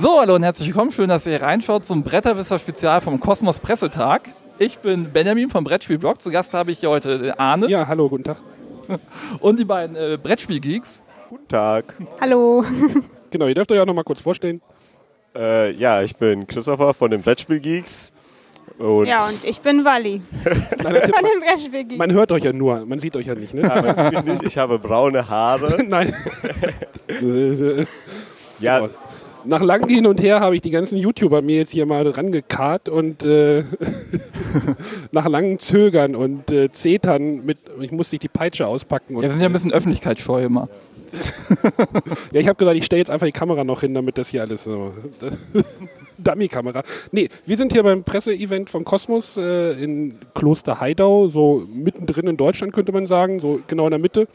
So, hallo und herzlich willkommen. Schön, dass ihr hier reinschaut zum Bretterwisser-Spezial vom Kosmos Pressetag. Ich bin Benjamin vom Brettspielblog. Zu Gast habe ich hier heute Arne. Ja, hallo, guten Tag. Und die beiden äh, Brettspielgeeks. Guten Tag. Hallo. Genau, ihr dürft euch auch noch mal kurz vorstellen. Äh, ja, ich bin Christopher von den Brettspielgeeks. Und Ja, und ich bin Kleiner Tipp, von den Brettspielgeeks. man hört euch ja nur, man sieht euch ja nicht, ne? Ich nicht. Ich habe braune Haare. Nein. Ja, Genau. Nach langem Hin und Her habe ich die ganzen YouTuber mir jetzt hier mal rangekarrt und äh, nach langem Zögern und äh, Zetern mit, ich musste die Peitsche auspacken. Ja, wir sind ja ein bisschen öffentlichkeitsscheu immer. Ja, ich habe gesagt, ich stelle jetzt einfach die Kamera noch hin, damit das hier alles so. Dummy-Kamera. Nee, wir sind hier beim Presseevent von Kosmos äh, in Kloster Heidau, so mittendrin in Deutschland könnte man sagen, so genau in der Mitte.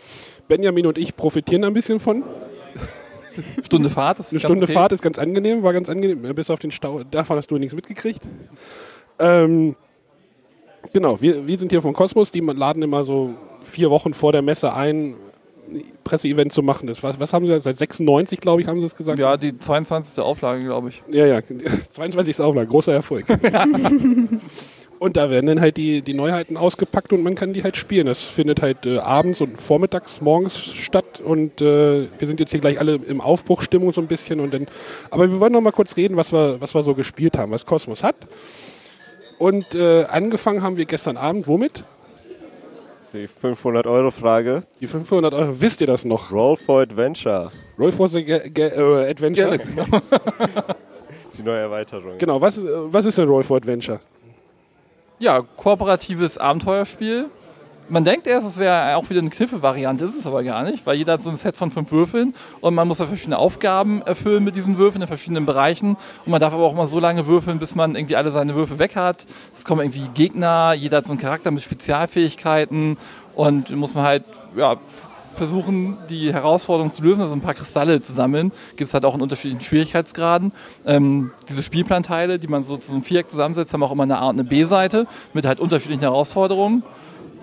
Benjamin und ich profitieren ein bisschen von. Stunde Fahrt. Ist Eine ganz Stunde okay. Fahrt ist ganz angenehm, war ganz angenehm, bis auf den Stau. Davon hast du nichts mitgekriegt. Ähm, genau, wir, wir sind hier von Kosmos, die laden immer so vier Wochen vor der Messe ein, ein Presseevent zu machen. Das, was, was haben sie seit 96, glaube ich, haben sie es gesagt? Ja, die 22. Auflage, glaube ich. Ja, ja, 22. Auflage, großer Erfolg. und da werden dann halt die, die Neuheiten ausgepackt und man kann die halt spielen. Das findet halt äh, abends und vormittags, morgens statt und äh, wir sind jetzt hier gleich alle im Aufbruchstimmung so ein bisschen. Und dann, aber wir wollen noch mal kurz reden, was wir, was wir so gespielt haben, was Kosmos hat. Und äh, angefangen haben wir gestern Abend, womit? die 500-Euro-Frage. Die 500 Euro, wisst ihr das noch? Roll for Adventure. Roll for äh, Adventure? Die neue Erweiterung. Genau, was, was ist denn Roll for Adventure? Ja, kooperatives Abenteuerspiel. Man denkt erst, es wäre auch wieder eine Kniffe-Variante, ist es aber gar nicht, weil jeder hat so ein Set von fünf Würfeln und man muss ja verschiedene Aufgaben erfüllen mit diesen Würfeln in verschiedenen Bereichen und man darf aber auch immer so lange würfeln, bis man irgendwie alle seine Würfel weg hat. Es kommen irgendwie Gegner, jeder hat so einen Charakter mit Spezialfähigkeiten und muss man halt ja, versuchen, die Herausforderung zu lösen, also ein paar Kristalle zu sammeln. Gibt es halt auch in unterschiedlichen Schwierigkeitsgraden. Ähm, diese Spielplanteile, die man so zu einem Viereck zusammensetzt, haben auch immer eine A- und eine B-Seite mit halt unterschiedlichen Herausforderungen.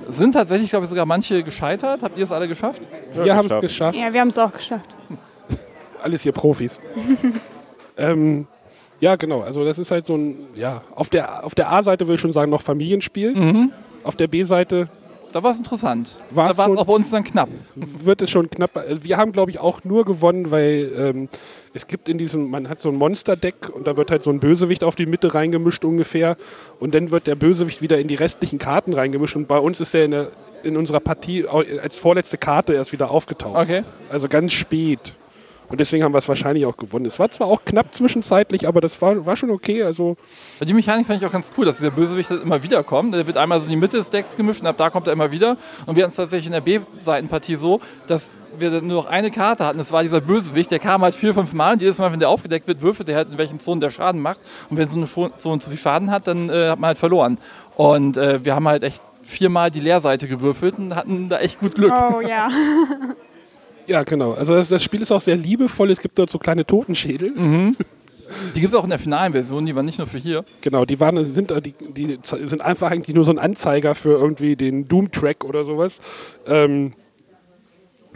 Sind tatsächlich, glaube ich, sogar manche gescheitert. Habt ihr es alle geschafft? Wir haben es geschafft. Ja, wir haben es auch geschafft. alles hier Profis. ähm, ja, genau. Also das ist halt so ein, ja, auf der, auf der A-Seite würde ich schon sagen, noch Familienspiel. Auf der B-Seite Da war es interessant. War's da war es auch bei uns dann knapp. wird es schon knapp. Wir haben, glaube ich, auch nur gewonnen, weil ähm, es gibt in diesem, man hat so ein Monsterdeck und da wird halt so ein Bösewicht auf die Mitte reingemischt ungefähr und dann wird der Bösewicht wieder in die restlichen Karten reingemischt und bei uns ist er in, der, in unserer Partie als vorletzte Karte erst wieder aufgetaucht. Okay. Also ganz spät. Und deswegen haben wir es wahrscheinlich auch gewonnen. Es war zwar auch knapp zwischenzeitlich, aber das war, war schon okay. Also die Mechanik fand ich auch ganz cool, dass dieser Bösewicht halt immer wieder kommt. Der wird einmal so in die Mitte des Decks gemischt und ab da kommt er immer wieder. Und wir hatten es tatsächlich in der B-Seitenpartie so, dass wir nur noch eine Karte hatten. Das war dieser Bösewicht. Der kam halt vier, fünf Mal und jedes Mal, wenn der aufgedeckt wird, würfelt er halt, in welchen Zonen der Schaden macht. Und wenn so eine Zone zu viel Schaden hat, dann äh, hat man halt verloren. Und äh, wir haben halt echt viermal die Leerseite gewürfelt und hatten da echt gut Glück. Oh ja. ja, genau. Also das, das Spiel ist auch sehr liebevoll. Es gibt dort so kleine Totenschädel. Die gibt es auch in der finalen Version, die war nicht nur für hier. Genau, die waren, sind, äh, die, die sind einfach eigentlich nur so ein Anzeiger für irgendwie den Doom-Track oder sowas. Ähm,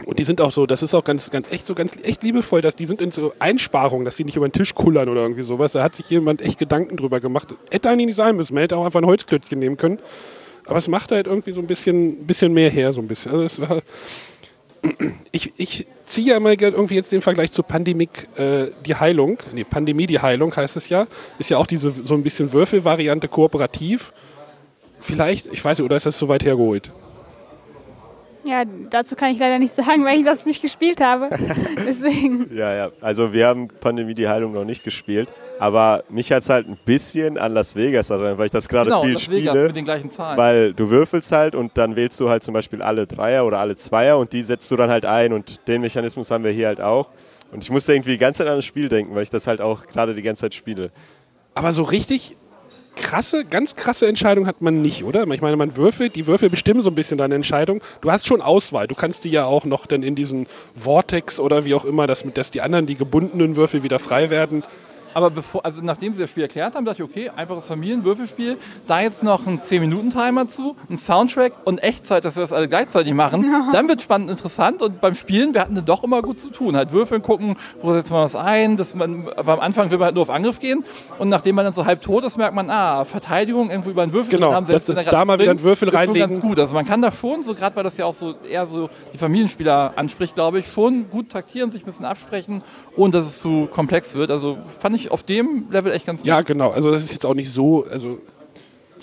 und die sind auch so, das ist auch ganz, ganz echt so ganz echt liebevoll, dass die sind in so Einsparungen, dass die nicht über den Tisch kullern oder irgendwie sowas. Da hat sich jemand echt Gedanken drüber gemacht. Hätte eigentlich nicht sein müssen, man hätte auch einfach ein Holzklötzchen nehmen können. Aber es macht halt irgendwie so ein bisschen, bisschen mehr her, so ein bisschen. Also es war, ich, ich ziehe ja mal irgendwie jetzt den Vergleich zu Pandemik, äh, die Heilung. Nee, Pandemie, die Heilung heißt es ja. Ist ja auch diese so ein bisschen Würfelvariante kooperativ. Vielleicht, ich weiß nicht, oder ist das so weit hergeholt? Ja, dazu kann ich leider nicht sagen, weil ich das nicht gespielt habe. Deswegen. Ja, ja. Also wir haben Pandemie die Heilung noch nicht gespielt. Aber mich hat es halt ein bisschen an Las Vegas erinnert, weil ich das gerade Genau, viel Las Vegas spiele. mit den gleichen Zahlen. Weil du würfelst halt und dann wählst du halt zum Beispiel alle Dreier oder alle Zweier und die setzt du dann halt ein und den Mechanismus haben wir hier halt auch. Und ich musste irgendwie die ganze Zeit an das Spiel denken, weil ich das halt auch gerade die ganze Zeit spiele. Aber so richtig krasse, ganz krasse Entscheidung hat man nicht, oder? Ich meine, man würfelt, die Würfel bestimmen so ein bisschen deine Entscheidung. Du hast schon Auswahl. Du kannst die ja auch noch dann in diesen Vortex oder wie auch immer, dass, dass die anderen, die gebundenen Würfel wieder frei werden. Aber bevor, also nachdem sie das Spiel erklärt haben, dachte ich, okay, einfaches Familienwürfelspiel, da jetzt noch ein 10-Minuten-Timer zu, ein Soundtrack und Echtzeit, dass wir das alle gleichzeitig machen, dann wird spannend interessant und beim Spielen, wir hatten dann doch immer gut zu tun. Halt würfeln, gucken, wo setzt man was ein, dass man, aber am Anfang will man halt nur auf Angriff gehen und nachdem man dann so halb tot ist, merkt man, ah, Verteidigung irgendwo über einen Würfel Genau, haben, selbst wenn da gerade mal wieder einen Würfel ist schon reinlegen. ganz gut. Also man kann da schon, so gerade weil das ja auch so eher so die Familienspieler anspricht, glaube ich, schon gut taktieren, sich ein bisschen absprechen, ohne dass es zu komplex wird. Also fand ich auf dem Level echt ganz Ja, genau. Also das ist jetzt auch nicht so, also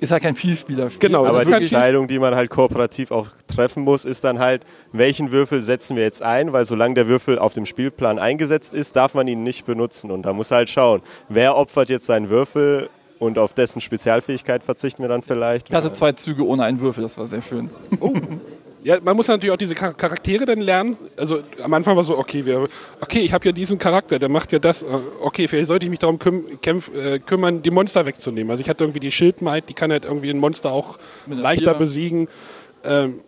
Ist halt kein Vielspielerspiel. Genau, Aber die Entscheidung, die man halt kooperativ auch treffen muss, ist dann halt, welchen Würfel setzen wir jetzt ein, weil solange der Würfel auf dem Spielplan eingesetzt ist, darf man ihn nicht benutzen. Und da muss halt schauen, wer opfert jetzt seinen Würfel und auf dessen Spezialfähigkeit verzichten wir dann vielleicht. Ich hatte zwei Züge ohne einen Würfel, das war sehr schön. Ja, man muss natürlich auch diese Char- Charaktere dann lernen. Also am Anfang war so, okay, wir, okay, ich habe ja diesen Charakter, der macht ja das. Äh, Okay, vielleicht sollte ich mich darum küm kämpf, äh, kümmern, die Monster wegzunehmen. Also ich hatte irgendwie die Schildmaid, die kann halt irgendwie ein Monster auch leichter Vierer. besiegen. Ähm,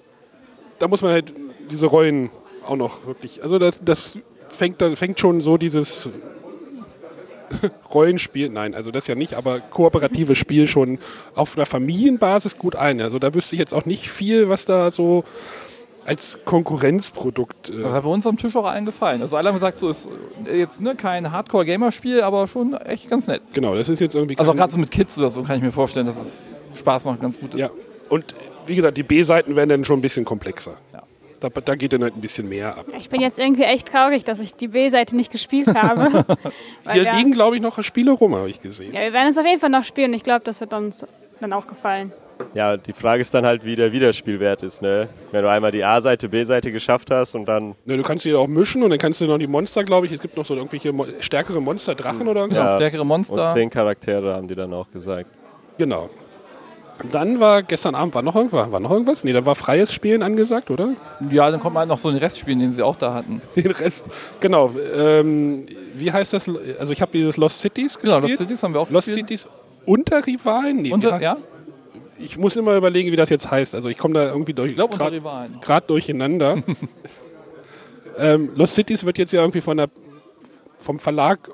da muss man halt diese Rollen auch noch wirklich. Also das, das fängt, da fängt schon so dieses Rollenspiel, nein, also das ja nicht, aber kooperatives Spiel schon auf einer Familienbasis gut ein. Also da wüsste ich jetzt auch nicht viel, was da so als Konkurrenzprodukt. Das Äh, hat bei uns am Tisch auch allen gefallen. Also alle haben gesagt, so ist jetzt ne, kein Hardcore-Gamer-Spiel, aber schon echt ganz nett. genau, das ist jetzt irgendwie. Also gerade so mit Kids oder so kann ich mir vorstellen, dass es Spaß macht, ganz gut ist. ja. Und wie gesagt, die B-Seiten werden dann schon ein bisschen komplexer. Da, da geht dann halt ein bisschen mehr ab. Ich bin jetzt irgendwie echt traurig, dass ich die B-Seite nicht gespielt habe. Hier wir, liegen, glaube ich, noch Spiele rum, habe ich gesehen. ja, wir werden es auf jeden Fall noch spielen. Ich glaube, das wird uns dann auch gefallen. Ja, die Frage ist dann halt, wie der Wiederspielwert ist. Ne? Wenn du einmal die A-Seite, B-Seite geschafft hast und dann Ne, du kannst die auch mischen und dann kannst du noch die Monster, glaube ich, es gibt noch so irgendwelche Mo stärkere Monster, Drachen oder irgendwas. Ja. Stärkere und Monster. zehn Charaktere haben die dann auch gesagt. Genau. Dann war gestern Abend war noch irgendwas, war noch irgendwas? Nee, da war freies Spielen angesagt, oder? Ja, dann kommt man halt noch so den Rest spielen, den sie auch da hatten. Den Rest, genau. Ähm, wie heißt das? Also ich habe dieses Lost Cities Genau, gespielt. Lost Cities haben wir auch Lost gespielt. Cities unter Rivalen? Nee, Unter, ja, Ich muss immer überlegen, wie das jetzt heißt. Also ich komme da irgendwie durch. ich glaube unter Rivalen. gerade durcheinander. ähm, Lost Cities wird jetzt ja irgendwie von der, vom Verlag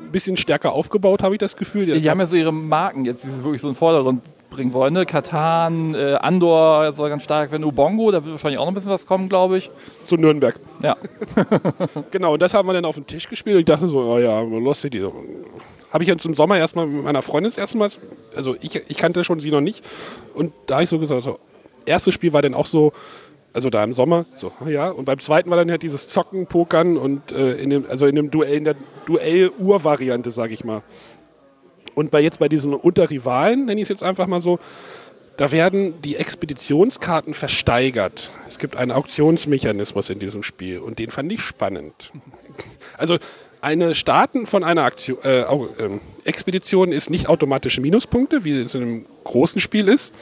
ein bisschen stärker aufgebaut, habe ich das Gefühl. Die haben ja so ihre Marken jetzt, die sie wirklich so den Vordergrund bringen wollen. Ne? Katan, äh, Andor soll ganz stark werden, Ubongo, da wird wahrscheinlich auch noch ein bisschen was kommen, glaube ich. zu Nürnberg. Ja, Genau, und das haben wir dann auf den Tisch gespielt. Ich dachte so, oh ja, Lost City. Habe ich jetzt im Sommer erstmal mit meiner Freundin das erste Mal, also ich, ich kannte schon sie noch nicht. Und da habe ich so gesagt, so, erstes Spiel war dann auch so, also da im Sommer, so, ah ja. Und beim zweiten war dann halt dieses Zocken, Pokern und äh, in dem, also in dem Duell, in der Duell-Ur-Variante, sage ich mal. Und bei jetzt bei diesen Unterrivalen, nenne ich es jetzt einfach mal so, da werden die Expeditionskarten versteigert. Es gibt einen Auktionsmechanismus in diesem Spiel und den fand ich spannend. Also eine Starten von einer Aktion, äh, ähm, Expedition ist nicht automatisch Minuspunkte, wie es in einem großen Spiel ist,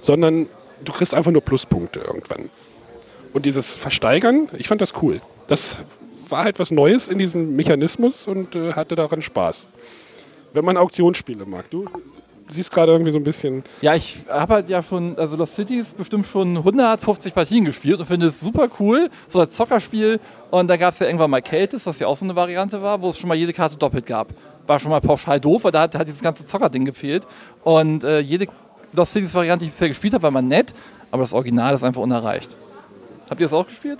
sondern du kriegst einfach nur Pluspunkte irgendwann. Und dieses Versteigern, ich fand das cool. Das war halt was Neues in diesem Mechanismus und äh, hatte daran Spaß. Wenn man Auktionsspiele mag. Du siehst gerade irgendwie so ein bisschen. Ja, ich habe halt ja schon, also Lost Cities bestimmt schon 150 Partien gespielt und finde es super cool, so als Zockerspiel. Und da gab es ja irgendwann mal Keltis, das ja auch so eine Variante war, wo es schon mal jede Karte doppelt gab. War schon mal pauschal doof, weil da hat, hat dieses ganze Zockerding gefehlt. Und äh, jede Lost Cities Variante, die ich bisher gespielt habe, war mal nett, aber das Original ist einfach unerreicht. Habt ihr das auch gespielt?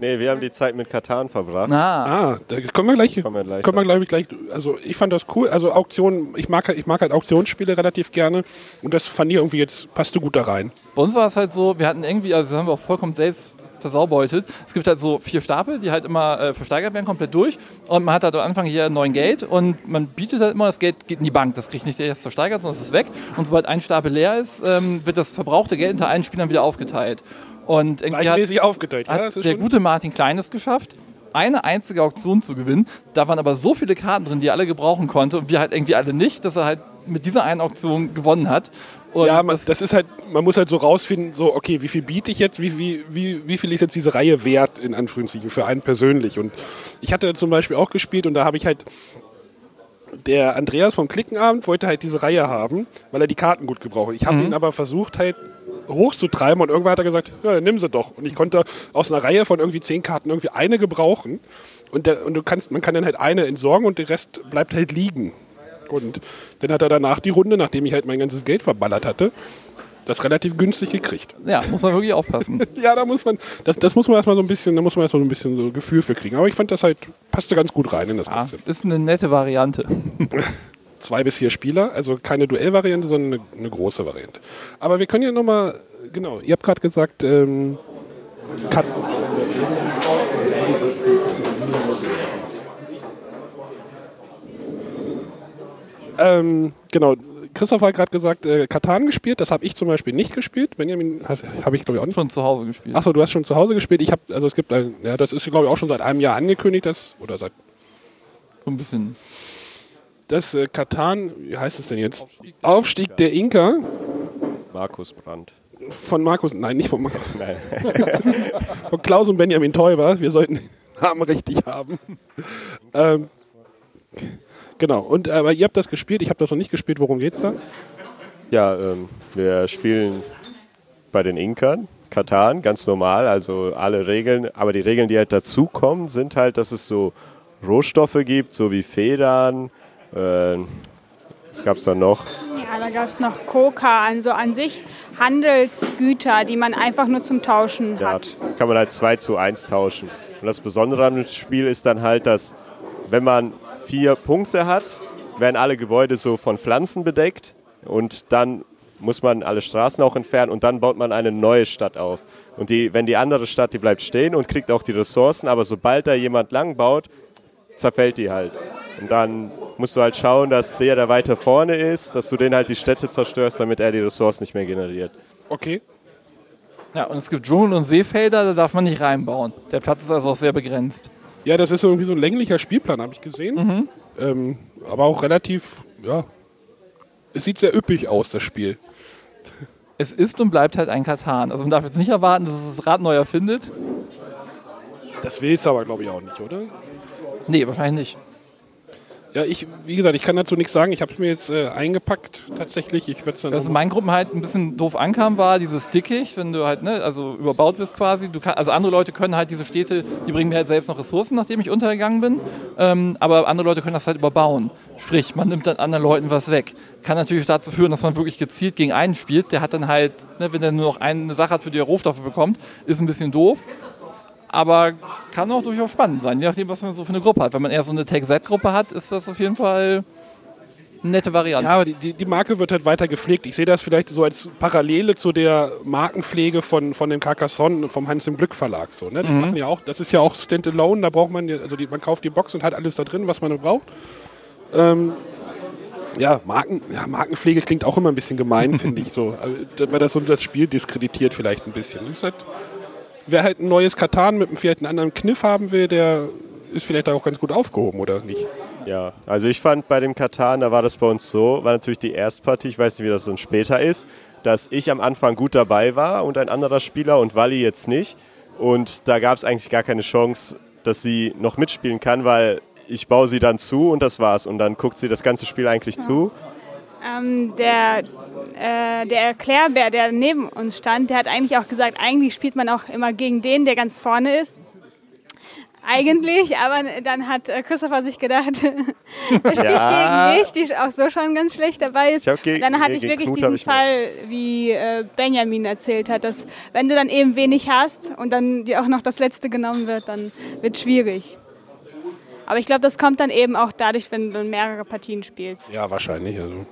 Nee, wir haben die Zeit mit Katan verbracht. Na, Ah, da kommen wir gleich. Kommen wir gleich kommen wir, glaube ich, gleich. Also ich fand das cool. Also Auktionen, ich mag, ich mag halt Auktionsspiele relativ gerne. Und das fand ich irgendwie jetzt, passte gut da rein. Bei uns war es halt so, wir hatten irgendwie, also das haben wir auch vollkommen selbst versaubeutet. Es gibt halt so vier Stapel, die halt immer äh, versteigert werden, komplett durch. Und man hat halt am Anfang hier neuen Geld und man bietet halt immer, das Geld geht in die Bank. Das kriegt nicht der, der es versteigert, sondern es ist weg. Und sobald ein Stapel leer ist, ähm, wird das verbrauchte Geld unter allen Spielern wieder aufgeteilt. Und irgendwie hat. Ja, hat ist der gute Martin Klein es geschafft, eine einzige Auktion zu gewinnen. Da waren aber so viele Karten drin, die er alle gebrauchen konnte und wir halt irgendwie alle nicht, dass er halt mit dieser einen Auktion gewonnen hat. Und ja, man, das ist halt, man muss halt so rausfinden, so, okay, wie viel biete ich jetzt, wie, wie, wie, wie viel ist jetzt diese Reihe wert, in Anführungszeichen, für einen persönlich. Und ich hatte zum Beispiel auch gespielt und da habe ich halt, der Andreas vom Klickenabend wollte halt diese Reihe haben, weil er die Karten gut gebraucht hat. Ich habe ihn aber versucht halt hochzutreiben und irgendwann hat er gesagt, ja, nimm sie doch. Und ich konnte aus einer Reihe von irgendwie zehn Karten irgendwie eine gebrauchen. Und, der, und du kannst, man kann dann halt eine entsorgen und der Rest bleibt halt liegen. Und dann hat er danach die Runde, nachdem ich halt mein ganzes Geld verballert hatte, das relativ günstig gekriegt. Ja, muss man wirklich aufpassen. Ja, da muss man, das, das muss man erstmal so ein bisschen, da muss man erstmal so ein bisschen so Gefühl für kriegen. Aber ich fand das halt, passte ganz gut rein in das Ah, Konzept. ist eine nette Variante. Zwei bis vier Spieler, also keine Duellvariante, sondern eine, eine große Variante. Aber wir können ja nochmal, genau, ihr habt gerade gesagt, ähm, Kat ähm, genau, Christoph hat gerade gesagt, äh, Katan gespielt, das habe ich zum Beispiel nicht gespielt. Benjamin habe ich glaube ich auch nicht. Schon zu Hause gespielt. Achso, du hast schon zu Hause gespielt. Ich habe, also es gibt ein, ja, das ist glaube ich auch schon seit einem Jahr angekündigt, das, oder seit, So ein bisschen. das äh, Katan, wie heißt es denn jetzt? Aufstieg der Inka Markus Brandt. von Markus, nein, nicht von Markus, Nein. von Klaus und Benjamin Teuber. Wir sollten den Namen richtig haben. ähm, genau, und aber ihr habt das gespielt, ich habe das noch nicht gespielt. Worum geht's da? Ja, ähm, wir spielen bei den Inkern, Katan, ganz normal, also alle Regeln. Aber die Regeln, die halt dazukommen, sind halt, dass es so Rohstoffe gibt, so wie Federn. Äh, was gab es da noch? Ja, da gab es noch Coca, also an sich Handelsgüter, die man einfach nur zum Tauschen Ja, hat. kann man halt 2 zu 1 tauschen. Und das Besondere an dem Spiel ist dann halt, dass wenn man vier Punkte hat, werden alle Gebäude so von Pflanzen bedeckt und dann muss man alle Straßen auch entfernen und dann baut man eine neue Stadt auf. Und die, wenn die andere Stadt, die bleibt stehen und kriegt auch die Ressourcen, aber sobald da jemand lang baut, zerfällt die halt. Und dann musst du halt schauen, dass der, der weiter vorne ist, dass du den halt die Städte zerstörst, damit er die Ressourcen nicht mehr generiert. Okay. Ja, und es gibt Dschungel- und Seefelder, da darf man nicht reinbauen. Der Platz ist also auch sehr begrenzt. Ja, das ist irgendwie so ein länglicher Spielplan, habe ich gesehen. Ähm, aber auch relativ, ja. Es sieht sehr üppig aus, das Spiel. Es ist und bleibt halt ein Katan. Also man darf jetzt nicht erwarten, dass es das Rad neu erfindet. Das willst du aber, glaube ich, auch nicht, oder? Nee, wahrscheinlich nicht. Ja, ich, wie gesagt, ich kann dazu nichts sagen. Ich habe es mir jetzt äh, eingepackt, tatsächlich. Ich werde. Was in meinen Gruppen halt ein bisschen doof ankam, war dieses Dickicht, wenn du halt, ne, also überbaut bist quasi. Du kann, also andere Leute können halt diese Städte, die bringen mir halt selbst noch Ressourcen, nachdem ich untergegangen bin. Ähm, aber andere Leute können das halt überbauen. Sprich, man nimmt dann anderen Leuten was weg. Kann natürlich dazu führen, dass man wirklich gezielt gegen einen spielt. Der hat dann halt, ne, wenn er nur noch eine Sache hat, für die er Rohstoffe bekommt, ist ein bisschen doof. Aber kann auch durchaus spannend sein, je nachdem, was man so für eine Gruppe hat. Wenn man eher so eine Take-That-Gruppe hat, ist das auf jeden Fall eine nette Variante. Ja, aber die, die, die Marke wird halt weiter gepflegt. Ich sehe das vielleicht so als Parallele zu der Markenpflege von, von dem Carcassonne vom Hans im Glück Verlag. So, ne? Die machen ja auch, das ist ja auch Standalone, da braucht man, also die, man kauft die Box und hat alles da drin, was man braucht. Ähm, ja, Marken, ja, Markenpflege klingt auch immer ein bisschen gemein, finde ich so. Also, Weil das so das Spiel diskreditiert vielleicht ein bisschen. Das ist halt, wer halt ein neues Katan mit einem vielleicht einen anderen Kniff haben will, der ist vielleicht auch ganz gut aufgehoben, oder nicht? Ja, also ich fand bei dem Katan, da war das bei uns so, war natürlich die Erstpartie, ich weiß nicht, wie das dann später ist, dass ich am Anfang gut dabei war und ein anderer Spieler und Wally jetzt nicht. Und da gab es eigentlich gar keine Chance, dass sie noch mitspielen kann, weil ich baue sie dann zu und das war's. Und dann guckt sie das ganze Spiel eigentlich zu. Ähm, der, äh, der Erklärbär, der neben uns stand, der hat eigentlich auch gesagt, eigentlich spielt man auch immer gegen den, der ganz vorne ist. Eigentlich, aber dann hat äh, Christopher sich gedacht, er spielt Ja. gegen mich, die auch so schon ganz schlecht dabei ist. Ich hab ge- dann hatte ich wirklich Knut diesen ich Fall, wie äh, Benjamin erzählt hat, dass wenn du dann eben wenig hast und dann dir auch noch das letzte genommen wird, dann wird schwierig. Aber ich glaube, das kommt dann eben auch dadurch, wenn du mehrere Partien spielst. Ja, wahrscheinlich. Also.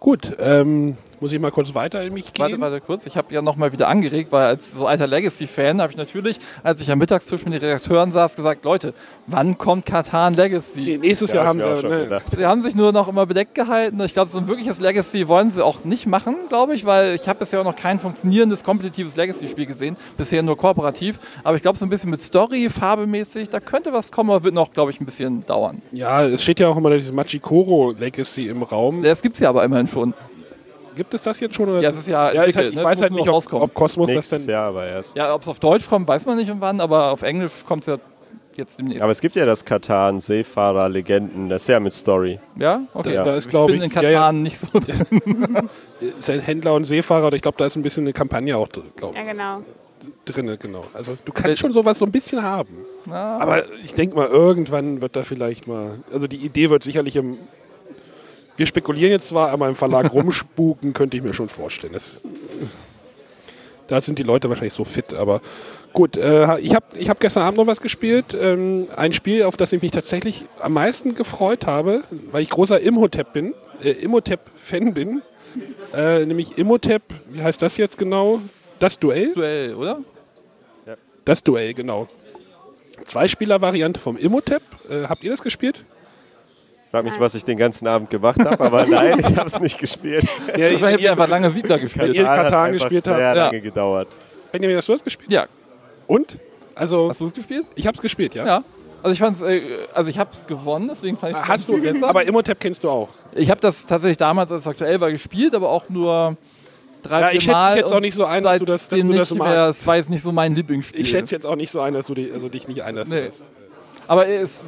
Gut, ähm, muss ich mal kurz weiter in mich gehen? Warte, warte kurz. Ich habe ja nochmal wieder angeregt, weil als so alter Legacy-Fan habe ich natürlich, als ich am Mittagstisch mit den Redakteuren saß, gesagt, Leute, wann kommt Katan Legacy? Nee, nächstes Ja, Jahr haben wir. schon Ne, gedacht. Sie haben sich nur noch immer bedeckt gehalten. Ich glaube, so ein wirkliches Legacy wollen sie auch nicht machen, glaube ich, weil ich habe bisher auch noch kein funktionierendes, kompetitives Legacy-Spiel gesehen. Bisher nur kooperativ. Aber ich glaube, so ein bisschen mit Story, farbemäßig, da könnte was kommen, aber wird noch, glaube ich, ein bisschen dauern. ja, es steht ja auch immer dieses Machikoro Legacy im Raum. Das gibt es ja aber immerhin schon. Gibt es das jetzt schon? Oder? Ja, es ist ja ja ich, halt, entwickelt, ich ne? weiß halt nicht, ob, rauskommen. ob Kosmos das Nächstes denn. Jahr aber erst. Ja, ob es auf Deutsch kommt, weiß man nicht und wann, aber auf Englisch kommt es ja jetzt demnächst. Aber es gibt ja das Katan, Seefahrer, Legenden, das ist ja mit Story. Ja? Okay. Ja. Da ist, Ich glaube bin ich, in Katan ja, ja, nicht so drin. ist ein Händler und Seefahrer, und ich glaube, da ist ein bisschen eine Kampagne auch drin, glaub Ja, ich, genau. drin. Genau. Also du kannst schon sowas so ein bisschen haben. Na, Aber ich denke mal, irgendwann wird da vielleicht mal, also die Idee wird sicherlich im, wir spekulieren jetzt zwar, aber im Verlag rumspuken könnte ich mir schon vorstellen. Das, da sind die Leute wahrscheinlich so fit, aber gut. Äh, ich habe ich hab gestern Abend noch was gespielt. Ähm, ein Spiel, auf das ich mich tatsächlich am meisten gefreut habe, weil ich großer Imhotep bin, äh, Imhotep-Fan bin. Äh, nämlich Imhotep, wie heißt das jetzt genau? Das Duell? Duell, oder? Das Duell, genau. Zwei-Spieler-Variante vom Imhotep. Äh, habt ihr das gespielt? Ich frage mich, was ich den ganzen Abend gemacht habe, aber nein, ich habe es nicht gespielt. Ja, Ich wir einfach lange Siedler gespielt. ihr hat Katan einfach gespielt habt. sehr Ja. lange gedauert. Benjamin, hast du das gespielt? Ja. Und? Also, Hast du es gespielt? ich habe es gespielt, ja. Ja. Also ich fand's, äh, also ich habe es gewonnen, deswegen fand ich Hast du, besser. aber Imhotep kennst du auch. ich habe das tatsächlich damals, als es aktuell war, gespielt, aber auch nur drei, Ja, ich schätze Mal. jetzt auch nicht so ein, dass du das- dass du das mehr, Es war jetzt nicht so mein Lieblingsspiel. Ich schätze jetzt auch nicht so ein, dass du dich, also dich nicht ein, dass du Nee. Aber es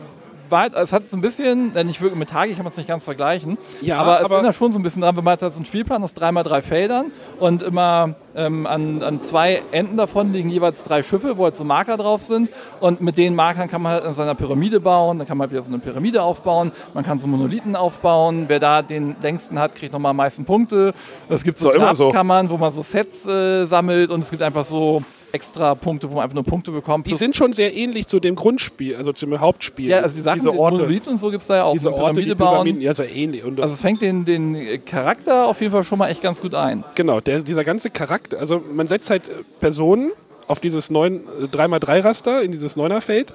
war, es hat so ein bisschen, denn ich wirklich mit Tagi kann man es nicht ganz vergleichen, Ja, aber es erinnert schon so ein bisschen dran, wenn man hat so einen Spielplan aus 3x3 Feldern und immer ähm, an, an zwei Enden davon liegen jeweils drei Schiffe, wo halt so Marker drauf sind und mit den Markern kann man halt an seiner Pyramide bauen, dann kann man halt wieder so eine Pyramide aufbauen, man kann so Monolithen aufbauen, wer da den längsten hat, kriegt nochmal am meisten Punkte. Es gibt so immer so. Wo man so Sets äh, sammelt und es gibt einfach so extra Punkte, wo man einfach nur Punkte bekommt. Die sind schon sehr ähnlich zu dem Grundspiel, also zum Hauptspiel. ja, also die Sachen, diese Orte, Monolith und so gibt es da ja auch. diese Mit Orte, die bauen. Ja, so ähnlich. Und, Also es fängt den, den Charakter auf jeden Fall schon mal echt ganz gut ein. genau, der, dieser ganze Charakter, also man setzt halt äh, Personen auf dieses 9, äh, 3x3-Raster, in dieses Neunerfeld.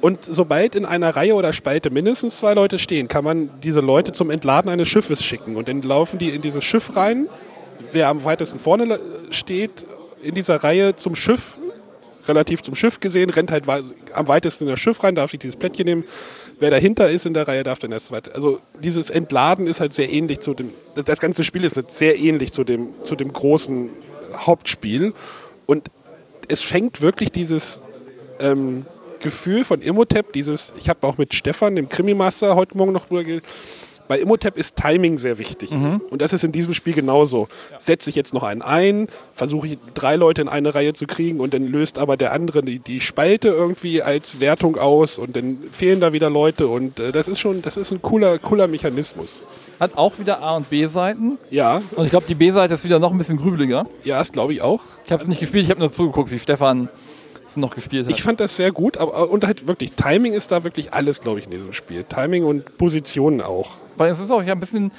Und sobald in einer Reihe oder Spalte mindestens zwei Leute stehen, kann man diese Leute zum Entladen eines Schiffes schicken. Und dann laufen die in dieses Schiff rein. Wer am weitesten vorne steht, in dieser Reihe zum Schiff, relativ zum Schiff gesehen, rennt halt am weitesten in das Schiff rein, darf sich dieses Plättchen nehmen. Wer dahinter ist in der Reihe, darf dann erst weiter. Also dieses Entladen ist halt sehr ähnlich zu dem, das- das ganze Spiel ist halt sehr ähnlich zu dem, zu dem großen Hauptspiel. Und es fängt wirklich dieses ähm, Gefühl von Imhotep, dieses, ich habe auch mit Stefan, dem Krimi-Master, heute Morgen noch drüber geredet, bei Imhotep ist Timing sehr wichtig. Und das ist in diesem Spiel genauso. Setze ich jetzt noch einen ein, versuche ich drei Leute in eine Reihe zu kriegen und dann löst aber der andere die, die Spalte irgendwie als Wertung aus und dann fehlen da wieder Leute und äh, das ist schon, das ist ein cooler, cooler Mechanismus. Hat auch wieder A- und B-Seiten. Ja, Und ich glaube, die B-Seite ist wieder noch ein bisschen grübeliger. ja, das glaube ich auch. Ich habe es nicht gespielt, ich habe nur zugeguckt, wie Stefan noch gespielt hat. Ich fand das sehr gut, aber und halt wirklich, Timing ist da wirklich alles, glaube ich, in diesem Spiel. Timing und Positionen auch. Weil es ist auch ja ein bisschen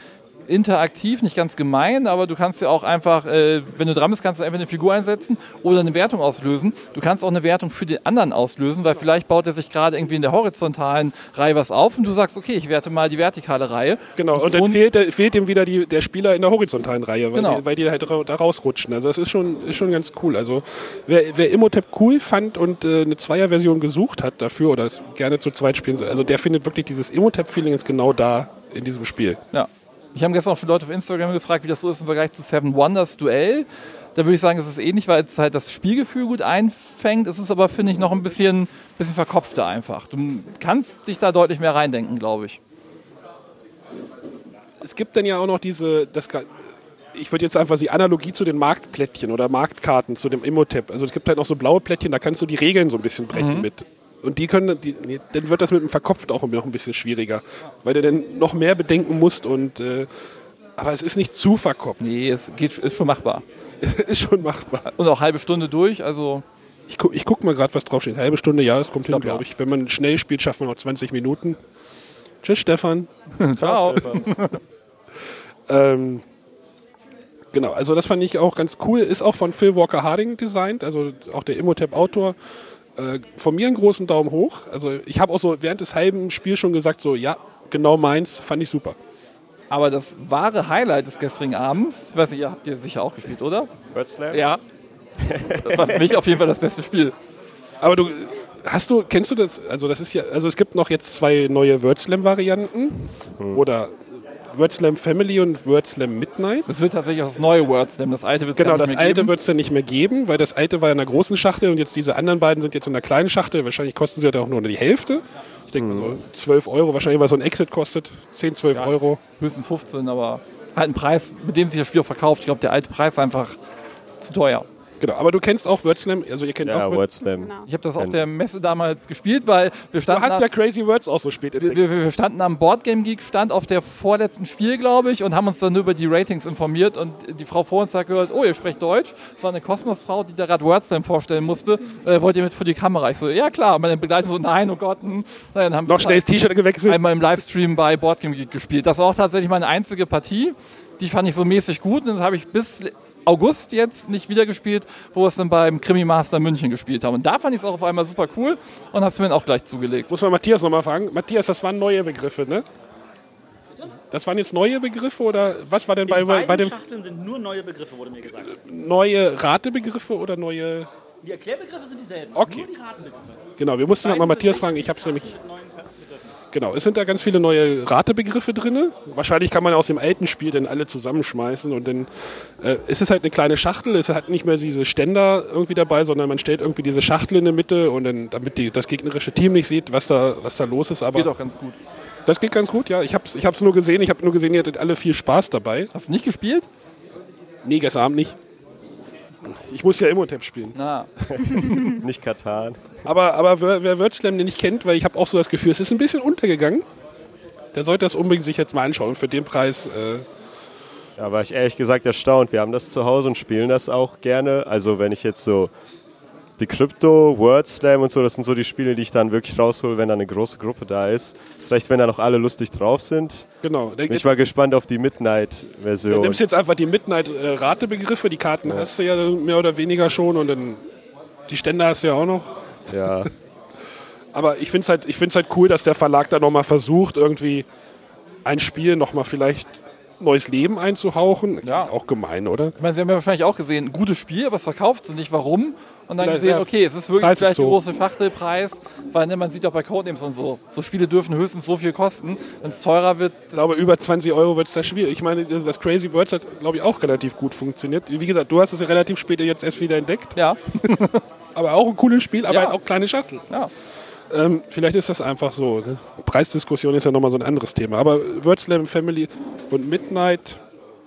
interaktiv, nicht ganz gemein, aber du kannst ja auch einfach, äh, wenn du dran bist, kannst du einfach eine Figur einsetzen oder eine Wertung auslösen. Du kannst auch eine Wertung für den anderen auslösen, weil vielleicht baut er sich gerade irgendwie in der horizontalen Reihe was auf und du sagst, okay, ich werte mal die vertikale Reihe. Genau, und so dann fehlt, fehlt ihm wieder die, der Spieler in der horizontalen Reihe, weil, Genau. die, weil die halt da rausrutschen. Also das ist schon, ist schon ganz cool. Also wer, wer Imhotep cool fand und äh, eine Zweierversion gesucht hat dafür oder es gerne zu zweit spielen soll, also der findet wirklich dieses Imhotep-Feeling ist genau da in diesem Spiel. Ja. Ich habe gestern auch schon Leute auf Instagram gefragt, wie das so ist im Vergleich zu Seven Wonders Duell. Da würde ich sagen, es ist ähnlich, weil es halt das Spielgefühl gut einfängt. Es ist aber, finde ich, noch ein bisschen, bisschen verkopfter einfach. Du kannst dich da deutlich mehr reindenken, glaube ich. Es gibt dann ja auch noch diese, das, ich würde jetzt einfach die Analogie zu den Marktplättchen oder Marktkarten, zu dem Imhotep. Also es gibt halt noch so blaue Plättchen, da kannst du die Regeln so ein bisschen brechen mit. Und die können, die, nee, dann wird das mit dem Verkopft auch noch ein bisschen schwieriger, weil du dann noch mehr bedenken musst und äh, aber es ist nicht zu verkopft. Nee, es geht, ist schon machbar. ist schon machbar. Und auch halbe Stunde durch, also Ich, gu ich guck mal gerade, was draufsteht. Halbe Stunde, ja, das kommt hin, Glaub, glaube ja. ich. Wenn man schnell spielt, schafft man noch 20 Minuten. Tschüss, Stefan. ciao. Ähm, genau, also das fand ich auch ganz cool. Ist auch von Phil Walker Harding designt, also auch der Imhotep-Autor. Äh, von mir einen großen Daumen hoch. Also ich habe auch so während des halben Spiels schon gesagt, so ja, genau meins, fand ich super. Aber das wahre Highlight des gestrigen Abends, ich weiß nicht, ihr habt ihr sicher auch gespielt, oder? Word Slam? Ja. Das war für mich auf jeden Fall das beste Spiel. Aber du hast du, kennst du das? Also das ist ja, also es gibt noch jetzt zwei neue Wordslam-Varianten oder Word Slam Family und Word Slam Midnight. Das wird tatsächlich auch das neue Word Slam. Das alte wird es Genau, das alte wird es dann nicht mehr geben, weil das alte war in einer großen Schachtel und jetzt diese anderen beiden sind jetzt in einer kleinen Schachtel. Wahrscheinlich kosten sie ja auch nur die Hälfte. Ich denke mal so 12 Euro, wahrscheinlich, weil so ein Exit kostet 10, 12 Ja. Euro. Höchstens 15, aber halt ein Preis, mit dem sich das Spiel auch verkauft. Ich glaube, der alte Preis ist einfach zu teuer. Genau, aber du kennst auch Word Slam, also ihr kennt Ja, auch Word Word Slam. Genau. Ich habe das auf der Messe damals gespielt, weil wir Du standen, hast ab- ja Crazy Words auch so spät wir, entdeckt. wir, wir standen am Boardgame Geek Stand auf der vorletzten Spiel, glaube ich, und haben uns dann nur über die Ratings informiert und die Frau vor uns hat gehört, oh, ihr sprecht Deutsch. Es war eine Kosmos-Frau, die da gerade Wordslam vorstellen musste. Äh, wollt ihr mit vor die Kamera? Ich so, ja klar. Meine Begleitung so, nein, oh Gott. hm. Dann haben Noch wir schnell das T-Shirt gewechselt. einmal im Livestream bei Boardgame Geek gespielt. Das war auch tatsächlich meine einzige Partie. Die fand ich so mäßig gut und das habe ich bis August jetzt nicht wieder gespielt, wo wir es dann beim Krimi Master München gespielt haben. Und da fand ich es auch auf einmal super cool und habe es mir dann auch gleich zugelegt. Muss man Matthias nochmal fragen. Matthias, das waren neue Begriffe, ne? Das waren jetzt neue Begriffe oder was war denn bei, In bei, bei dem Schachteln sind nur neue Begriffe, wurde mir gesagt. neue Ratebegriffe oder neue? Die Erklärbegriffe sind dieselben, Okay. nur die Ratenbegriffe. Genau, wir mussten halt mal Matthias fragen. Ich habe es nämlich. Genau, es sind da ganz viele neue Ratebegriffe drin. Wahrscheinlich kann man aus dem alten Spiel dann alle zusammenschmeißen und dann äh, ist es halt eine kleine Schachtel. Es hat nicht mehr diese Ständer irgendwie dabei, sondern man stellt irgendwie diese Schachtel in der Mitte und dann, damit die, das gegnerische Team nicht sieht, was da, was da los ist. Aber Geht auch ganz gut. das geht ganz gut, ja. Ich habe es ich hab's nur gesehen. Ich habe nur gesehen, ihr hattet alle viel Spaß dabei. Hast du nicht gespielt? Nee, gestern Abend nicht. Ich muss ja Imhotep spielen. Na, Nicht Katan. Aber, aber wer, wer Wörtslam den nicht kennt, weil ich habe auch so das Gefühl, es ist ein bisschen untergegangen, der sollte das unbedingt sich jetzt mal anschauen. Für den Preis, äh, Da war ich ehrlich gesagt erstaunt. Wir haben das zu Hause und spielen das auch gerne. Also wenn ich jetzt so die Crypto, Word Slam und so, das sind so die Spiele, die ich dann wirklich raushole, wenn da eine große Gruppe da ist. Ist recht, wenn da noch alle lustig drauf sind. genau. Bin ich mal gespannt auf die du Midnight-Version. nimmst jetzt einfach die Midnight-Ratebegriffe, die Karten hast du ja mehr oder weniger schon und dann die Stände hast du ja auch noch. Ja. Aber ich finde es halt, ich find's halt cool, dass der Verlag da nochmal versucht, irgendwie ein Spiel nochmal vielleicht neues Leben einzuhauchen. Ja. Auch gemein, oder? ich meine, Sie haben ja wahrscheinlich auch gesehen, gutes Spiel, aber es verkauft sich nicht. Warum? Und dann Vielleicht, gesehen, ja, okay, es ist wirklich Preis der so. große Schachtelpreis, weil ne, man sieht auch bei Codenames und so, so Spiele dürfen höchstens so viel kosten. Wenn es teurer wird, Ich glaube, über 20 Euro wird es da schwierig. Ich meine, das das Crazy Words hat, glaube ich, auch relativ gut funktioniert. Wie gesagt, du hast es ja relativ spät jetzt erst wieder entdeckt. ja, Aber auch ein cooles Spiel, aber Ja. halt auch kleine Schachtel. ja. Ähm, vielleicht ist das einfach so. Ne? Preisdiskussion ist ja nochmal so ein anderes Thema. Aber Wordslam Family und Midnight.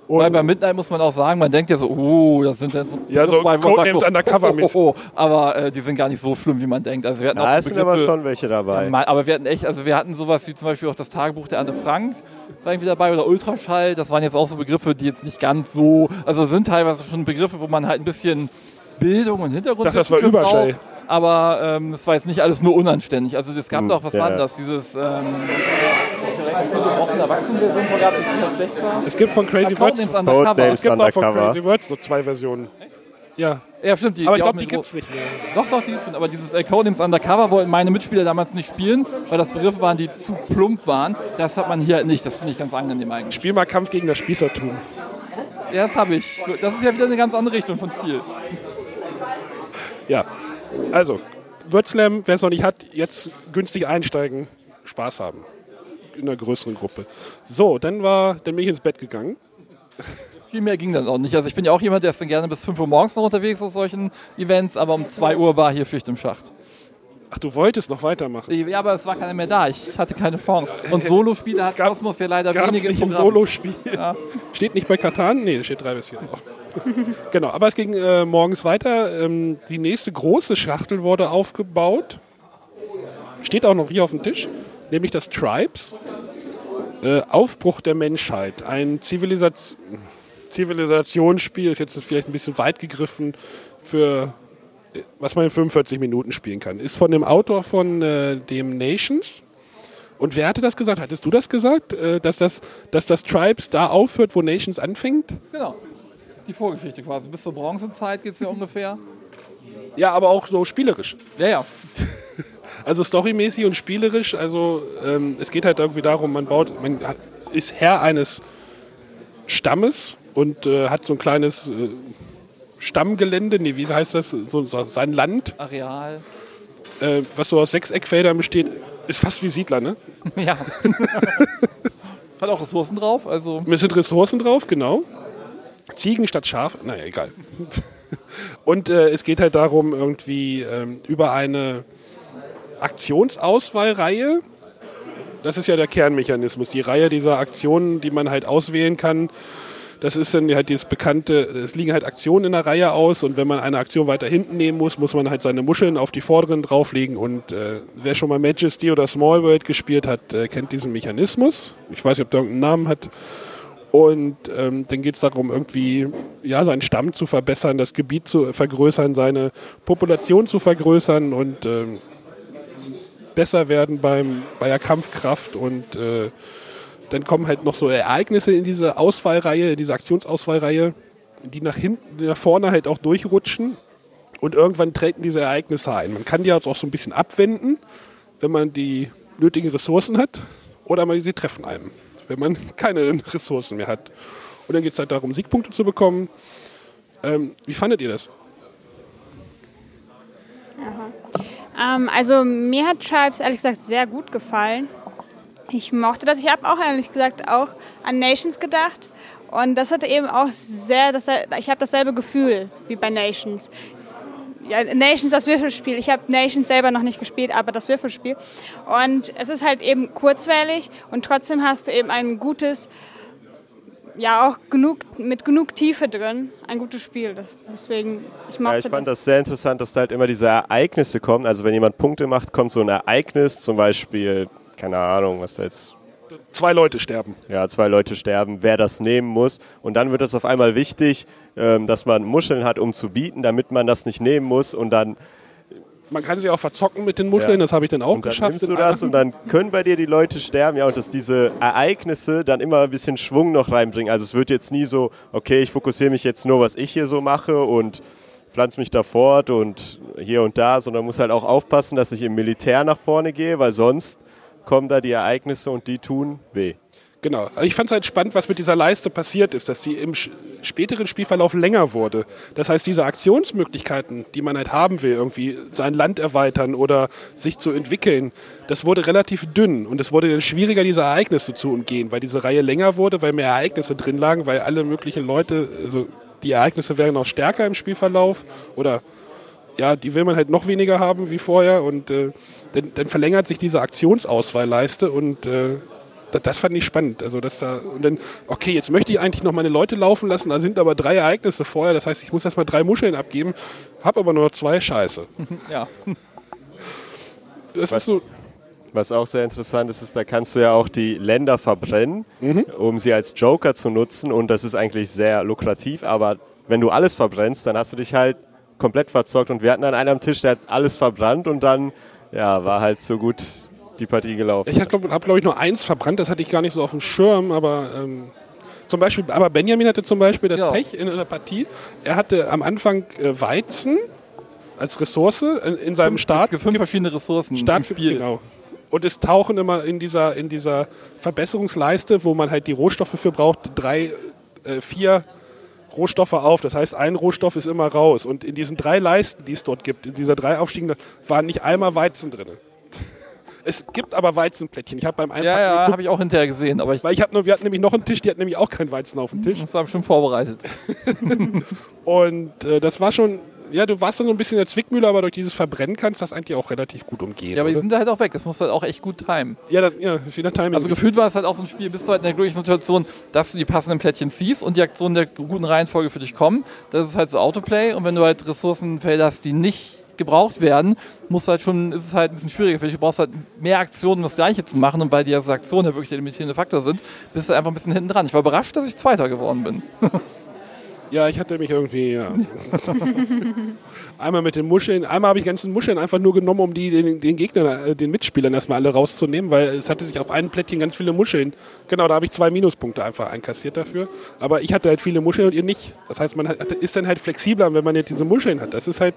Und Weil bei Midnight muss man auch sagen, man denkt ja so, oh, das sind dann so, Ja, so Codenames Undercover oh, oh, oh, aber äh, die sind gar nicht so schlimm, wie man denkt. Also wir hatten Da auch sind aber schon welche dabei. Mal, aber wir hatten echt, also wir hatten sowas wie zum Beispiel auch das Tagebuch der Anne Frank war irgendwie dabei oder Ultraschall. Das waren jetzt auch so Begriffe, die jetzt nicht ganz so, also sind teilweise schon Begriffe, wo man halt ein bisschen Bildung und Hintergrund. Ich dachte, das war Überschall. Aber ähm, es war jetzt nicht alles nur unanständig. Also es gab Hm, doch, was ja, war das? Dieses, ähm, das auch es gibt von Crazy Words. Es gibt auch von. Crazy Words so zwei Versionen. Ja, Ja, stimmt. Die, aber ich auch glaube, die gibt es nicht mehr. Doch, doch, die schon. Aber dieses äh, Codenames Undercover wollten meine Mitspieler damals nicht spielen, weil das Begriffe waren, die zu plump waren. Das hat man hier halt nicht. Das finde ich ganz angenehm eigentlich. Spiel mal Kampf gegen das Spießertum. Ja, das habe ich. Das ist ja wieder eine ganz andere Richtung von Spiel. Ja, also, Wordslam, wer es noch nicht hat, jetzt günstig einsteigen, Spaß haben. In einer größeren Gruppe. So, dann, war, dann bin ich ins Bett gegangen. Viel mehr ging dann auch nicht. Also ich bin ja auch jemand, der ist dann gerne bis 5 Uhr morgens noch unterwegs auf solchen Events, aber um 2 Uhr war hier Schicht im Schacht. Ach, du wolltest noch weitermachen. Ja, aber es war keiner mehr da. Ich hatte keine Chance. Und Solospiele hat Gab's- Cosmos ja leider wenige nicht im. Solo-Spiel. Steht nicht bei Katan? Nee, steht 3 bis 4 drauf. genau, aber es ging äh, morgens weiter. Ähm, die nächste große Schachtel wurde aufgebaut. Steht auch noch hier auf dem Tisch. Nämlich das Tribes. Äh, Aufbruch der Menschheit. Ein Zivilisation, Zivilisationsspiel. Ist jetzt vielleicht ein bisschen weit gegriffen für was man in 45 Minuten spielen kann. Ist von dem Autor von äh, dem Nations. Und wer hatte das gesagt? Hattest du das gesagt? Äh, dass, das, dass das Tribes da aufhört, wo Nations anfängt? Genau. Die Vorgeschichte quasi. Bis zur Bronzezeit geht es ja ungefähr. Ja, aber auch so spielerisch. Ja, ja. Also storymäßig und spielerisch. Also ähm, es geht halt irgendwie darum, man baut, man ist Herr eines Stammes und äh, hat so ein kleines äh, Stammgelände, nee, wie heißt das? So, so sein Land, Areal. äh, was so aus sechs Eckfeldern besteht, ist fast wie Siedler, ne? Ja. Hat auch Ressourcen drauf, also Mir sind Ressourcen drauf, genau. Ziegen statt Schaf, naja, egal. Und äh, es geht halt darum, irgendwie ähm, über eine Aktionsauswahlreihe, das ist ja der Kernmechanismus, die Reihe dieser Aktionen, die man halt auswählen kann. Das ist dann halt dieses bekannte, es liegen halt Aktionen in der Reihe aus und wenn man eine Aktion weiter hinten nehmen muss, muss man halt seine Muscheln auf die vorderen drauflegen und äh, wer schon mal Majesty oder Small World gespielt hat, äh, kennt diesen Mechanismus. Ich weiß nicht, ob der irgendeinen Namen hat. Und ähm, dann geht es darum, irgendwie ja, seinen Stamm zu verbessern, das Gebiet zu vergrößern, seine Population zu vergrößern und ähm, besser werden beim, bei der Kampfkraft. Und äh, dann kommen halt noch so Ereignisse in diese Auswahlreihe, in diese Aktionsauswahlreihe, die nach hinten, nach vorne halt auch durchrutschen. Und irgendwann treten diese Ereignisse ein. Man kann die halt auch so ein bisschen abwenden, wenn man die nötigen Ressourcen hat, oder man sie treffen einem, wenn man keine Ressourcen mehr hat. Und dann geht es halt darum, Siegpunkte zu bekommen. Ähm, wie fandet ihr das? Ähm, also mir hat Tribes ehrlich gesagt sehr gut gefallen. Ich mochte das. Ich habe auch ehrlich gesagt auch an Nations gedacht. Und das hatte eben auch sehr, das, ich habe dasselbe Gefühl wie bei Nations. Ja, Nations, das Würfelspiel. Ich habe Nations selber noch nicht gespielt, aber das Würfelspiel. Und es ist halt eben kurzweilig und trotzdem hast du eben ein gutes, ja auch genug, mit genug Tiefe drin, ein gutes Spiel. Das, deswegen, ich mochte Ja, ich fand das sehr interessant, dass da halt immer diese Ereignisse kommen. Also wenn jemand Punkte macht, kommt so ein Ereignis, zum Beispiel, keine Ahnung, was da jetzt Zwei Leute sterben. ja, zwei Leute sterben, wer das nehmen muss. Und dann wird es auf einmal wichtig, ähm, dass man Muscheln hat, um zu bieten, damit man das nicht nehmen muss. Und dann, Man kann sie auch verzocken mit den Muscheln, Ja. das habe ich dann auch und dann geschafft. nimmst du das und dann können bei dir die Leute sterben. Ja, und dass diese Ereignisse dann immer ein bisschen Schwung noch reinbringen. Also es wird jetzt nie so, okay, ich fokussiere mich jetzt nur, was ich hier so mache und pflanze mich da fort und hier und da, sondern muss halt auch aufpassen, dass ich im Militär nach vorne gehe, weil sonst kommen da die Ereignisse und die tun weh. Genau. Aber ich fand es halt spannend, was mit dieser Leiste passiert ist, dass sie im späteren Spielverlauf länger wurde. Das heißt, diese Aktionsmöglichkeiten, die man halt haben will, irgendwie sein Land erweitern oder sich zu entwickeln, das wurde relativ dünn und es wurde dann schwieriger, diese Ereignisse zu umgehen, weil diese Reihe länger wurde, weil mehr Ereignisse drin lagen, weil alle möglichen Leute, also die Ereignisse wären auch stärker im Spielverlauf oder ja, die will man halt noch weniger haben wie vorher und äh, dann, dann verlängert sich diese Aktionsauswahlleiste und äh, das, das fand ich spannend. Also dass da und dann, okay, jetzt möchte ich eigentlich noch meine Leute laufen lassen, da sind aber drei Ereignisse vorher, das heißt, ich muss erstmal drei Muscheln abgeben, habe aber nur noch zwei Scheiße. ja. Das Was, ist so, was auch sehr interessant ist, ist, da kannst du ja auch die Länder verbrennen, Mhm. um sie als Joker zu nutzen. Und das ist eigentlich sehr lukrativ. Aber wenn du alles verbrennst, dann hast du dich halt komplett verzockt. Und wir hatten an einem Tisch, der hat alles verbrannt und dann ja, war halt so gut die Partie gelaufen. ich habe, glaube hab, glaub ich, nur eins verbrannt, das hatte ich gar nicht so auf dem Schirm, aber ähm, zum Beispiel, aber Benjamin hatte zum Beispiel das Ja. Pech in einer Partie. Er hatte am Anfang äh, Weizen als Ressource in, in seinem Start. Es gibt fünf verschiedene Ressourcen Start im Spiel. Genau. Und es tauchen immer in dieser, in dieser Verbesserungsleiste, wo man halt die Rohstoffe für braucht, drei, äh, vier Rohstoffe auf. Das heißt, ein Rohstoff ist immer raus. Und in diesen drei Leisten, die es dort gibt, in dieser drei Aufstiegen, waren nicht einmal Weizen drin. Es gibt aber Weizenplättchen. Ich habe beim Einpacken Ja, ja, habe ich auch hinterher gesehen, aber ich weil ich hab nur, wir hatten nämlich noch einen Tisch, die hatten nämlich auch keinen Weizen auf dem Tisch. das war bestimmt vorbereitet. Und äh, das war schon, ja, du warst dann so ein bisschen in der Zwickmühle, aber durch dieses Verbrennen kannst du das eigentlich auch relativ gut umgehen. Ja, aber die oder? sind halt auch weg. Das musst du halt auch echt gut timen. ja, das, ja, wieder Timing. Also gefühlt war es halt auch so ein Spiel, bist du halt in der glücklichen Situation, dass du die passenden Plättchen ziehst und die Aktionen der guten Reihenfolge für dich kommen. Das ist halt so Autoplay und wenn du halt Ressourcenfelder hast, die nicht gebraucht werden, musst du halt schon, ist es halt ein bisschen schwieriger für dich. Du brauchst halt mehr Aktionen, um das Gleiche zu machen und weil die also Aktionen ja wirklich der limitierende Faktor sind, bist du einfach ein bisschen hinten dran. Ich war überrascht, dass ich Zweiter geworden bin. Ja, ich hatte mich irgendwie, ja. einmal mit den Muscheln, einmal habe ich ganzen Muscheln einfach nur genommen, um die den, den Gegnern, äh, den Mitspielern erstmal alle rauszunehmen, weil es hatte sich auf einem Plättchen ganz viele Muscheln. Genau, da habe ich zwei Minuspunkte einfach einkassiert dafür. Aber ich hatte halt viele Muscheln und ihr nicht. Das heißt, man hat, ist dann halt flexibler, wenn man jetzt diese Muscheln hat. Das ist halt,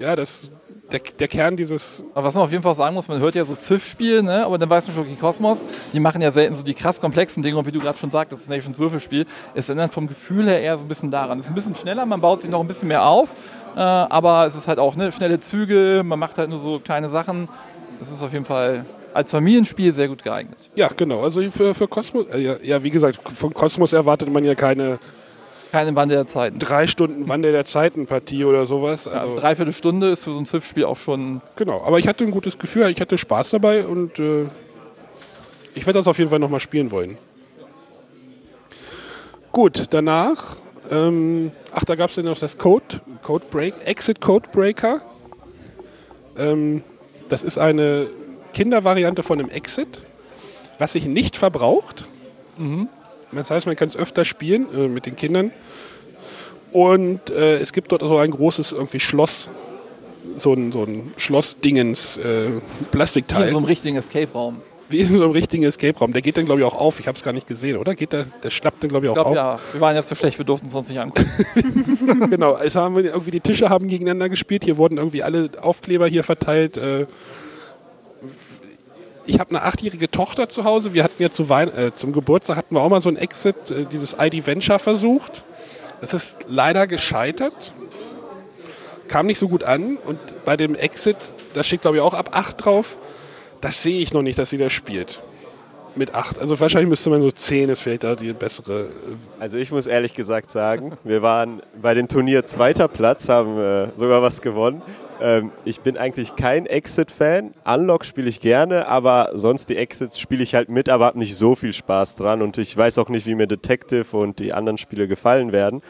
ja, das, der, der Kern dieses, Aber was man auf jeden Fall sagen muss, man hört ja so Ziff-Spiel, ne? aber dann weißt du schon, okay, Kosmos, die machen ja selten so die krass komplexen Dinge und wie du gerade schon sagtest, das Nations Würfelspiel, ist dann vom Gefühl her eher so ein bisschen daran. Es ist ein bisschen schneller, man baut sich noch ein bisschen mehr auf, äh, aber es ist halt auch ne, schnelle Züge, man macht halt nur so kleine Sachen. Es ist auf jeden Fall als Familienspiel sehr gut geeignet. Ja, genau. Also für, für Kosmos, äh, ja, ja, wie gesagt, von Kosmos erwartet man ja keine Keine Wandel der Zeiten. drei Stunden Wandel der Zeiten-Partie oder sowas. Also Also, dreiviertel Stunde ist für so ein Swift-Spiel auch schon. genau. Aber ich hatte ein gutes Gefühl, ich hatte Spaß dabei und äh, ich werde das auf jeden Fall nochmal spielen wollen. Gut, danach, ähm, ach, da gab es ja noch das Code, Code Break, Exit Code Breaker. Ähm, das ist eine Kindervariante von einem Exit, was sich nicht verbraucht. Das heißt, man kann es öfter spielen äh, mit den Kindern. Und äh, es gibt dort so ein großes irgendwie Schloss, so ein, so ein Schlossdingens äh, Plastikteil, In so einem richtigen Escape-Raum. wie in so einem richtigen Escape-Raum. Der geht dann, glaube ich, auch auf. Ich habe es gar nicht gesehen, oder? Geht der, der schnappt dann, glaube ich, Ich auch glaube, auf. ja. Wir waren jetzt so schlecht, wir durften es uns nicht angucken. genau, es haben wir irgendwie die Tische haben gegeneinander gespielt. Hier wurden irgendwie alle Aufkleber hier verteilt. Äh, ich habe eine achtjährige Tochter zu Hause. Wir hatten ja zu Wein äh, zum Geburtstag hatten wir auch mal so ein Exit, äh, dieses ID Venture versucht. Das ist leider gescheitert. Kam nicht so gut an. Und bei dem Exit, da steht glaube ich auch ab 8 drauf. Das sehe ich noch nicht, dass sie das spielt. Mit 8. Also wahrscheinlich müsste man so 10 ist vielleicht da die bessere. äh, Also ich muss ehrlich gesagt sagen, wir waren bei dem Turnier zweiter Platz, haben äh, sogar was gewonnen. Ähm, ich bin eigentlich kein Exit-Fan. Unlock spiele ich gerne, aber sonst die Exits spiele ich halt mit, aber habe nicht so viel Spaß dran. Und ich weiß auch nicht, wie mir Detective und die anderen Spiele gefallen werden.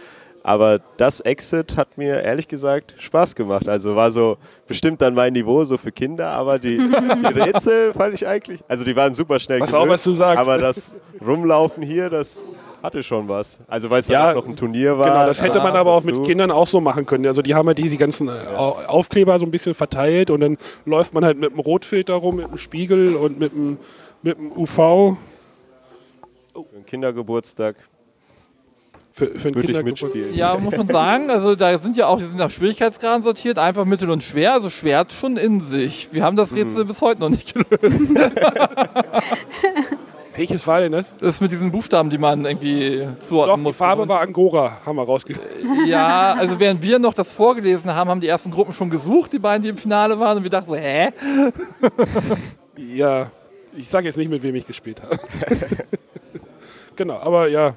Aber das Exit hat mir ehrlich gesagt Spaß gemacht. Also war so bestimmt dann mein Niveau so für Kinder, aber die, die Rätsel fand ich eigentlich, also die waren super schnell Was auch, was du sagst. aber das Rumlaufen hier, das hatte schon was. Also weil es Ja, ja noch ein Turnier war. Genau, das hätte man aber auch mit. Kindern auch so machen können. Also die haben ja die, die ganzen äh, Au- Aufkleber so ein bisschen verteilt und dann läuft man halt mit dem Rotfilter rum, mit dem Spiegel und mit dem, mit dem UV. Für einen Kindergeburtstag Für, für einen würde ich Kindergeburtstag. mitspielen. Ja, muss man sagen, also da sind ja auch, die sind nach Schwierigkeitsgraden sortiert, einfach mittel und schwer, also schwer schon in sich. Wir haben das Rätsel bis heute noch nicht gelöst. Welches war denn das? Das ist mit diesen Buchstaben, die man irgendwie Doch, zuordnen die muss. Farbe war Angora, haben wir rausgefunden. Ja, also während wir noch das vorgelesen haben, haben die ersten Gruppen schon gesucht, die beiden, die im Finale waren, und wir dachten so, hä? Ja, ich sage jetzt nicht, mit wem ich gespielt habe. genau, aber ja,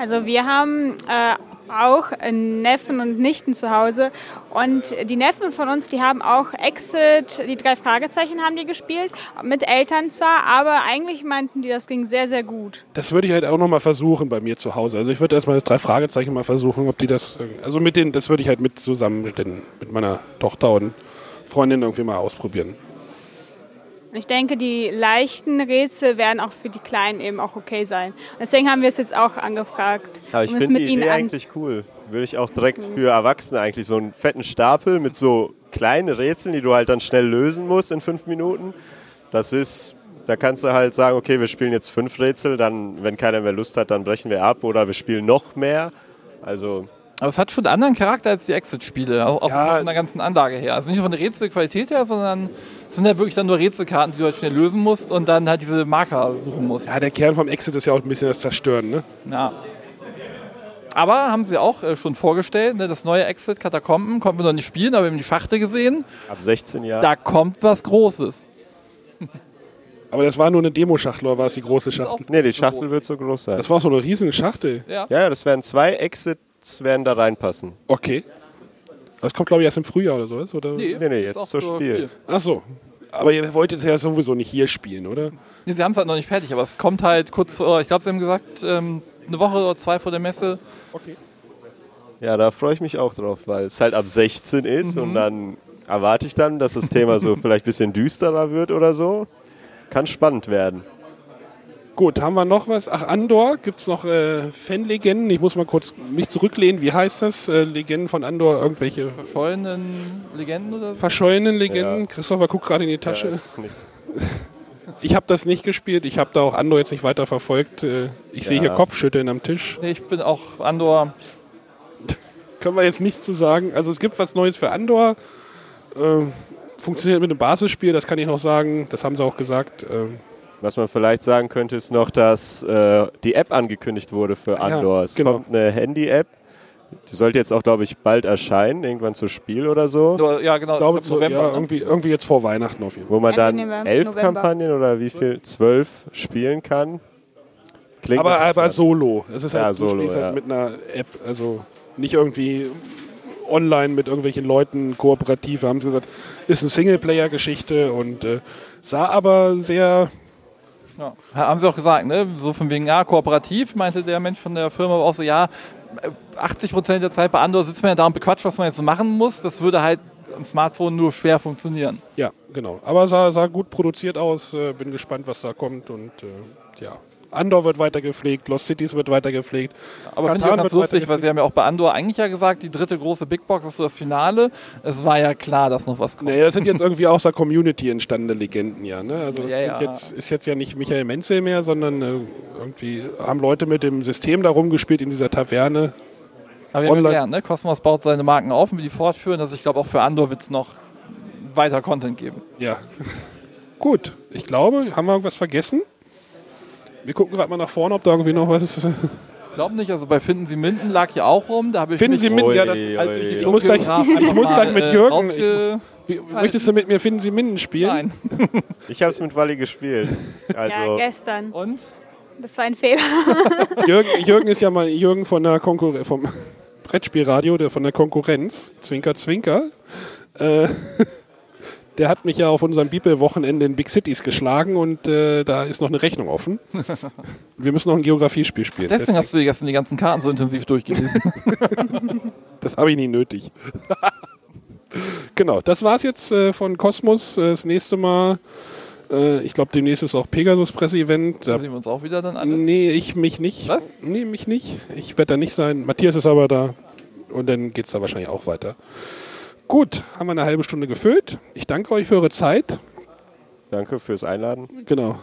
Also wir haben äh, auch Neffen und Nichten zu Hause und die Neffen von uns, die haben auch Exit, die drei Fragezeichen haben die gespielt, mit Eltern zwar, aber eigentlich meinten die, das ging sehr, sehr gut. das würde ich halt auch noch mal versuchen bei mir zu Hause. Also ich würde erstmal drei Fragezeichen mal versuchen, ob die das, also mit denen, das würde ich halt mit zusammenstellen, mit meiner Tochter und Freundin irgendwie mal ausprobieren. Und ich denke, die leichten Rätsel werden auch für die Kleinen eben auch okay sein. Deswegen haben wir es jetzt auch angefragt. Aber ich um es finde die ihnen Idee eigentlich cool. Würde ich auch direkt für Erwachsene eigentlich so einen fetten Stapel mit so kleinen Rätseln, die du halt dann schnell lösen musst in fünf Minuten. Das ist, da kannst du halt sagen, okay, wir spielen jetzt fünf Rätsel, dann, wenn keiner mehr Lust hat, dann brechen wir ab oder wir spielen noch mehr. Also Aber es hat schon einen anderen Charakter als die Exit-Spiele, auch, auch Ja. von der ganzen Anlage her. Also nicht nur von der Rätselqualität her, sondern sind ja wirklich dann nur Rätselkarten, die du halt schnell lösen musst und dann halt diese Marker suchen musst. Ja, der Kern vom Exit ist ja auch ein bisschen das Zerstören, ne? Ja. Aber haben sie auch äh, schon vorgestellt, ne, das neue Exit Katakomben konnten wir noch nicht spielen, aber wir haben die Schachtel gesehen. ab 16 Jahren. Da kommt was Großes. Aber das war nur eine Demo-Schachtel oder war es die große Schachtel? Nee, die Schachtel wird so groß sein. Das war so eine riesige Schachtel. Ja. Ja, das werden zwei Exits werden da reinpassen. Okay. Das kommt, glaube ich, erst im Frühjahr oder sowas? Oder? Nee, nee, ist jetzt zur zur Spiel. Ach so. Aber ihr wolltet es ja sowieso nicht hier spielen, oder? Nee, sie haben es halt noch nicht fertig, aber es kommt halt kurz vor, ich glaube, sie haben gesagt, ähm, eine Woche oder zwei vor der Messe. Okay. Ja, da freue ich mich auch drauf, weil es halt ab 16 ist und dann erwarte ich dann, dass das Thema so vielleicht ein bisschen düsterer wird oder so. Kann spannend werden. Gut, haben wir noch was? Ach, Andor, gibt es noch äh, Fanlegenden? Ich muss mal kurz mich zurücklehnen. Wie heißt das? Äh, Legenden von Andor, irgendwelche Verschollenen Legenden oder so. verschollenen Legenden? Ja. Christopher guckt gerade in die Ja, Tasche. ist nicht- Ich habe das nicht gespielt. Ich habe da auch Andor jetzt nicht weiter verfolgt. Äh, ich sehe Ja. hier Kopfschütteln am Tisch. Nee, ich bin auch Andor. Können wir jetzt nicht zu sagen. Also es gibt was Neues für Andor. Ähm, funktioniert mit dem Basisspiel, das kann ich noch sagen. Das haben sie auch gesagt. Ähm, Was man vielleicht sagen könnte, ist noch, dass äh, die App angekündigt wurde für Ja, Andor. es genau. kommt eine Handy-App, Die sollte jetzt auch, glaube ich, bald erscheinen, irgendwann zu Spiel oder so. Ja, genau. Ich glaube, im so, November, ja, ne? irgendwie, irgendwie jetzt vor Weihnachten auf jeden Fall. Wo man Ende dann November- elf November. Kampagnen oder wie viel? Zwölf spielen kann. Klingt Aber, aber solo. Es ist Ja, halt, du solo, spielst ja. halt mit einer App, also nicht irgendwie online mit irgendwelchen Leuten kooperativ. Haben sie gesagt, ist eine Singleplayer-Geschichte und äh, sah aber sehr Ja. Haben sie auch gesagt, ne? So von wegen, ja, kooperativ, meinte der Mensch von der Firma auch so, ja, 80 Prozent der Zeit bei Andor sitzt man ja da und bequatscht, was man jetzt machen muss. Das würde halt am Smartphone nur schwer funktionieren. Ja, genau. Aber sah, sah gut produziert aus. Äh, bin gespannt, was da kommt. Und äh, ja, Andor wird weiter gepflegt, Lost Cities wird weiter gepflegt. Aber finde ich Katan auch ganz lustig, weil sie haben ja auch bei Andor eigentlich ja gesagt, die dritte große Big Box ist so das Finale. Es war ja klar, dass noch was kommt. Nee, das sind jetzt irgendwie aus der Community entstandene Legenden, ja. Ne? Also das Ja, ja. Jetzt, ist jetzt ja nicht Michael Menzel mehr, sondern äh, irgendwie haben Leute mit dem System da rumgespielt in dieser Taverne. Aber wir haben gelernt, ne? Cosmos baut seine Marken auf und will die fortführen. Also ich glaube, auch für Andor wird es noch weiter Content geben. Ja. Gut, ich glaube, haben wir irgendwas vergessen? Wir gucken gerade mal nach vorne, ob da irgendwie noch was ist. Ich glaube nicht, also bei Finden Sie Minden lag ja auch rum. Da habe ich Finden Sie Minden, ja, das, Ui, als ui, ich muss gleich- ich muss gleich mit äh, Jürgen- rausge- wie, möchtest du mit mir Finden Sie Minden spielen? Nein. Ich habe es mit Wally gespielt. Ja, Also, gestern. Und? Das war ein Fehler. Jürgen, Jürgen ist ja mal Jürgen von der Konkurrenz, vom Brettspielradio, der von der Konkurrenz, Zwinker, Zwinker. Äh, der hat mich ja auf unserem Bibel-Wochenende in Big Cities geschlagen und äh, da ist noch eine Rechnung offen. Wir müssen noch ein Geografiespiel spielen. Deswegen hast du dir gestern die ganzen Karten so intensiv durchgelesen. Das habe ich nie nötig. genau, das war's jetzt äh, von Kosmos. Äh, Das nächste Mal, äh, ich glaube, demnächst ist auch Pegasus-Presse-Event. Da Da sehen wir uns auch wieder dann alle. Nee, ich mich nicht. Was? Nee, mich nicht. Ich werde da nicht sein. Matthias ist aber da. Und dann geht es da wahrscheinlich auch weiter. Gut, haben wir eine halbe Stunde gefüllt. Ich danke euch für eure Zeit. danke fürs Einladen. Genau.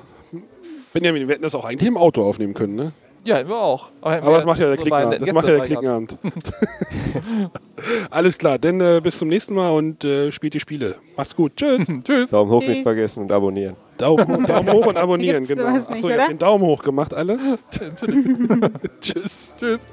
Benjamin, wir hätten das auch eigentlich im Auto aufnehmen können, ne? Ja, wir auch. Aber das macht ja der so Klickenabend. Das macht ja der Klickenabend. Alles klar, dann äh, bis zum nächsten Mal und äh, spielt die Spiele. Macht's gut. Tschüss. Tschüss. Daumen hoch nicht vergessen und abonnieren. Daumen hoch, Daumen hoch und abonnieren. Genau. Achso, ihr habt den Daumen hoch gemacht, alle. Tschüss. Tschüss.